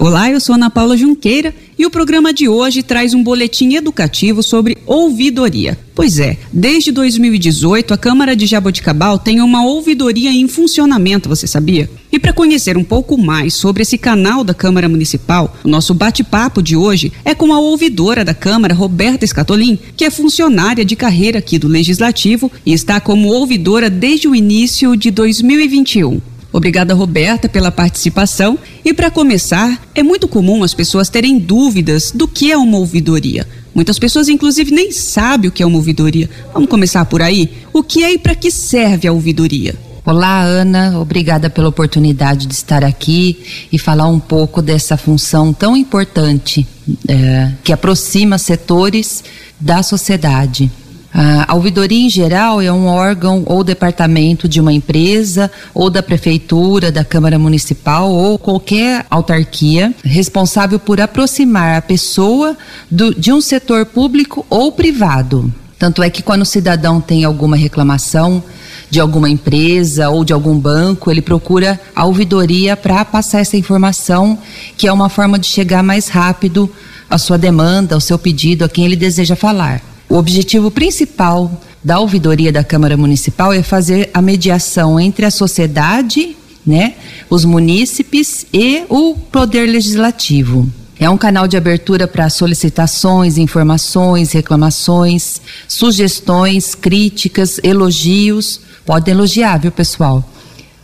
Olá, eu sou Ana Paula Junqueira e o programa de hoje traz um boletim educativo sobre ouvidoria. Pois é, desde 2018 a Câmara de Jaboticabal tem uma ouvidoria em funcionamento, você sabia? E para conhecer um pouco mais sobre esse canal da Câmara Municipal, o nosso bate-papo de hoje é com a ouvidora da Câmara, Roberta Escatolin, que é funcionária de carreira aqui do Legislativo e está como ouvidora desde o início de 2021. Obrigada, Roberta, pela participação. E para começar, é muito comum as pessoas terem dúvidas do que é uma ouvidoria. Muitas pessoas, inclusive, nem sabem o que é uma ouvidoria. Vamos começar por aí? O que é e para que serve a ouvidoria? Olá, Ana. Obrigada pela oportunidade de estar aqui e falar um pouco dessa função tão importante é, que aproxima setores da sociedade. A ouvidoria em geral é um órgão ou departamento de uma empresa ou da prefeitura, da Câmara Municipal ou qualquer autarquia responsável por aproximar a pessoa do, de um setor público ou privado. Tanto é que quando o cidadão tem alguma reclamação de alguma empresa ou de algum banco, ele procura a ouvidoria para passar essa informação, que é uma forma de chegar mais rápido à sua demanda, ao seu pedido, a quem ele deseja falar. Objetivo principal da ouvidoria da Câmara Municipal é fazer a mediação entre a sociedade, né, os munícipes e o poder legislativo. É um canal de abertura para solicitações, informações, reclamações, sugestões, críticas, elogios. Pode elogiar, viu, pessoal?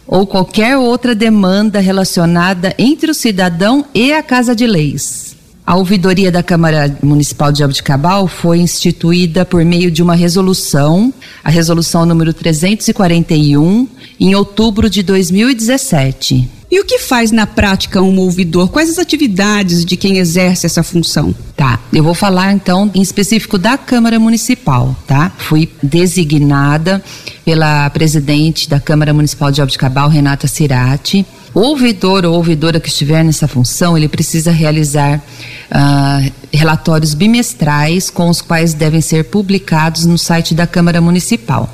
Ou qualquer outra demanda relacionada entre o cidadão e a Casa de Leis. A ouvidoria da Câmara Municipal de Jaboticabal foi instituída por meio de uma resolução, a resolução número 341, em outubro de 2017. E o que faz na prática um ouvidor? Quais as atividades de quem exerce essa função? Tá, eu vou falar então em específico da Câmara Municipal, tá? Fui designada pela presidente da Câmara Municipal de Jaboticabal, Renata Cirati, o ouvidor ou ouvidora que estiver nessa função, ele precisa realizar uh, relatórios bimestrais com os quais devem ser publicados no site da Câmara Municipal.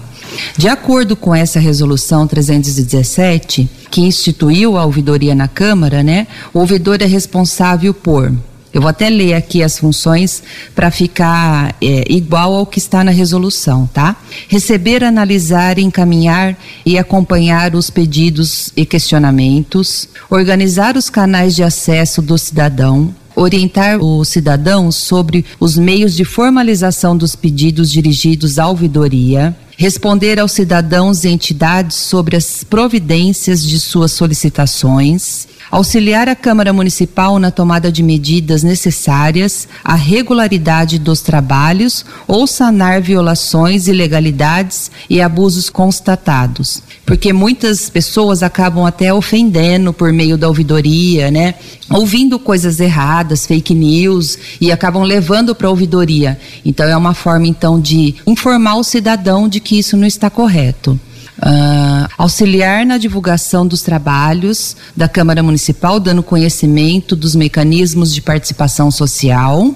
De acordo com essa resolução 317, que instituiu a ouvidoria na Câmara, né, o ouvidor é responsável por eu vou até ler aqui as funções para ficar é, igual ao que está na resolução, tá? Receber, analisar, encaminhar e acompanhar os pedidos e questionamentos, organizar os canais de acesso do cidadão, orientar o cidadão sobre os meios de formalização dos pedidos dirigidos à ouvidoria, responder aos cidadãos e entidades sobre as providências de suas solicitações, auxiliar a Câmara Municipal na tomada de medidas necessárias à regularidade dos trabalhos ou sanar violações, ilegalidades e abusos constatados. Porque muitas pessoas acabam até ofendendo por meio da ouvidoria, né? Ouvindo coisas erradas, fake news e acabam levando para a ouvidoria. Então é uma forma então de informar o cidadão de que isso não está correto. Uh, auxiliar na divulgação dos trabalhos da Câmara Municipal, dando conhecimento dos mecanismos de participação social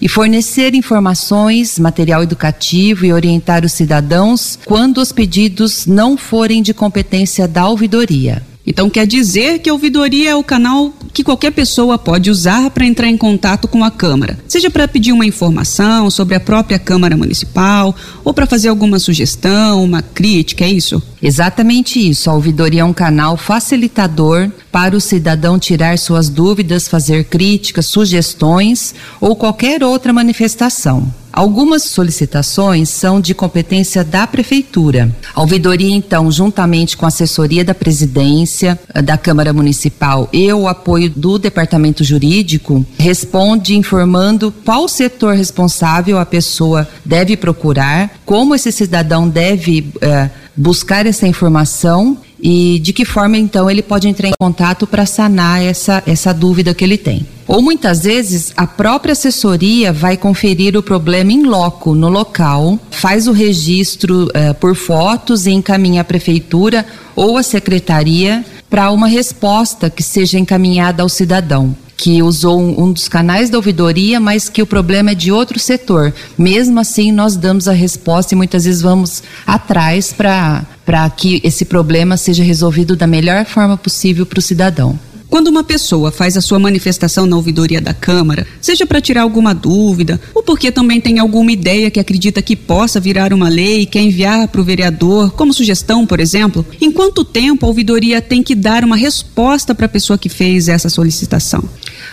e fornecer informações, material educativo e orientar os cidadãos quando os pedidos não forem de competência da ouvidoria. Então quer dizer que a ouvidoria é o canal que qualquer pessoa pode usar para entrar em contato com a Câmara, seja para pedir uma informação sobre a própria Câmara Municipal ou para fazer alguma sugestão, uma crítica, é isso? Exatamente isso. A ouvidoria é um canal facilitador para o cidadão tirar suas dúvidas, fazer críticas, sugestões ou qualquer outra manifestação. Algumas solicitações são de competência da Prefeitura. A ouvidoria, então, juntamente com a assessoria da presidência eh, da Câmara Municipal e o apoio do Departamento Jurídico, responde informando qual setor responsável a pessoa deve procurar, como esse cidadão deve. Eh, buscar essa informação e de que forma então ele pode entrar em contato para sanar essa, essa dúvida que ele tem. Ou muitas vezes a própria assessoria vai conferir o problema em loco, no local, faz o registro uh, por fotos e encaminha à prefeitura ou à secretaria para uma resposta que seja encaminhada ao cidadão que usou um, um, dos canais da ouvidoria, mas que o problema é de outro setor. Mesmo assim, nós damos a resposta e muitas vezes vamos atrás para que esse problema seja resolvido da melhor forma possível para o cidadão. Quando uma pessoa faz a sua manifestação na ouvidoria da Câmara, seja para tirar alguma dúvida ou porque também tem alguma ideia que acredita que possa virar uma lei e quer enviar para o vereador, como sugestão, por exemplo, em quanto tempo a ouvidoria tem que dar uma resposta para a pessoa que fez essa solicitação?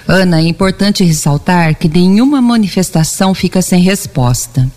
Ana, é importante ressaltar que nenhuma manifestação fica sem resposta.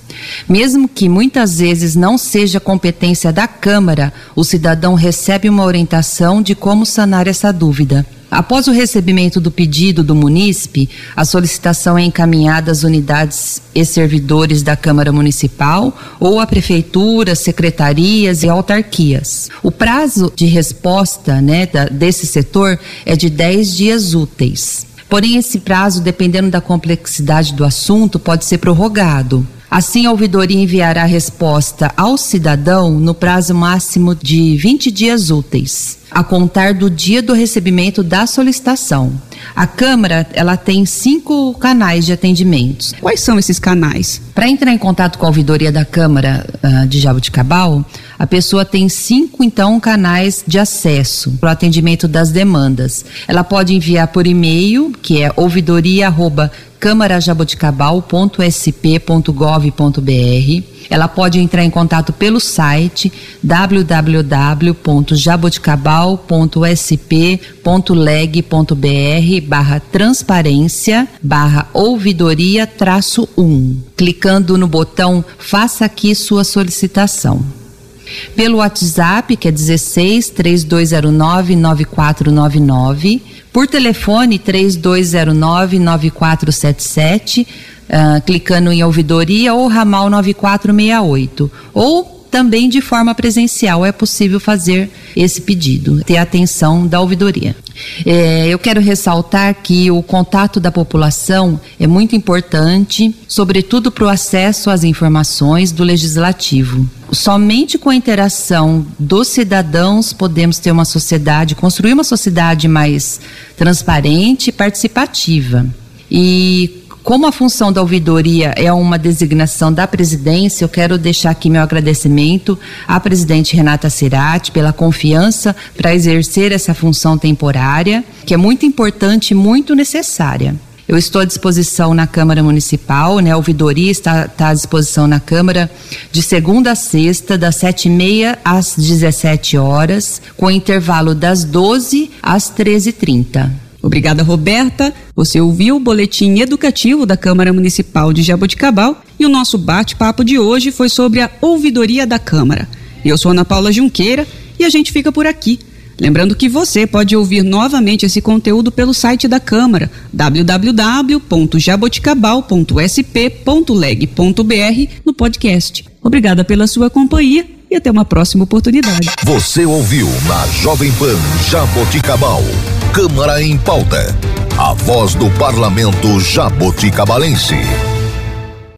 Mesmo que muitas vezes não seja competência da Câmara, o cidadão recebe uma orientação de como sanar essa dúvida. Após o recebimento do pedido do munícipe, a solicitação é encaminhada às unidades e servidores da Câmara Municipal ou à Prefeitura, secretarias e autarquias. O prazo de resposta né, da, desse setor é de 10 dias úteis. Porém, esse prazo, dependendo da complexidade do assunto, pode ser prorrogado. Assim, a ouvidoria enviará a resposta ao cidadão no prazo máximo de 20 dias úteis, a contar do dia do recebimento da solicitação. A Câmara, ela tem cinco canais de atendimentos. Quais são esses canais? Para entrar em contato com a ouvidoria da Câmara uh, de Jabuticabal, a pessoa tem cinco, então, canais de acesso para o atendimento das demandas. Ela pode enviar por e-mail, que é ouvidoria@câmarajaboticabal.sp.gov.br. Ela pode entrar em contato pelo site www.jaboticabal.sp.leg.br barra transparência barra ouvidoria traço 1, clicando no botão Faça aqui sua solicitação. Pelo WhatsApp, que é 16 3209 9499. Por telefone, 3209 9477. Uh, clicando em ouvidoria ou ramal 9468. Ou também de forma presencial é possível fazer esse pedido, ter atenção da ouvidoria. É, eu quero ressaltar que o contato da população é muito importante, sobretudo para o acesso às informações do legislativo. Somente com a interação dos cidadãos podemos ter uma sociedade, construir uma sociedade mais transparente e participativa. E como a função da ouvidoria é uma designação da presidência, eu quero deixar aqui meu agradecimento à presidente Renata Cerati pela confiança para exercer essa função temporária, que é muito importante e muito necessária. Eu estou à disposição na Câmara Municipal, né? A ouvidoria está, está à disposição na Câmara de segunda a sexta, das sete e meia às 17 horas, com intervalo das 12 às 13h30. Obrigada, Roberta. Você ouviu o boletim educativo da Câmara Municipal de Jaboticabal e o nosso bate-papo de hoje foi sobre a ouvidoria da Câmara. Eu sou Ana Paula Junqueira e a gente fica por aqui. Lembrando que você pode ouvir novamente esse conteúdo pelo site da Câmara, www.jaboticabal.sp.leg.br no podcast. Obrigada pela sua companhia e até uma próxima oportunidade. Você ouviu na Jovem Pan Jaboticabal Câmara em Pauta. A voz do parlamento jaboticabalense.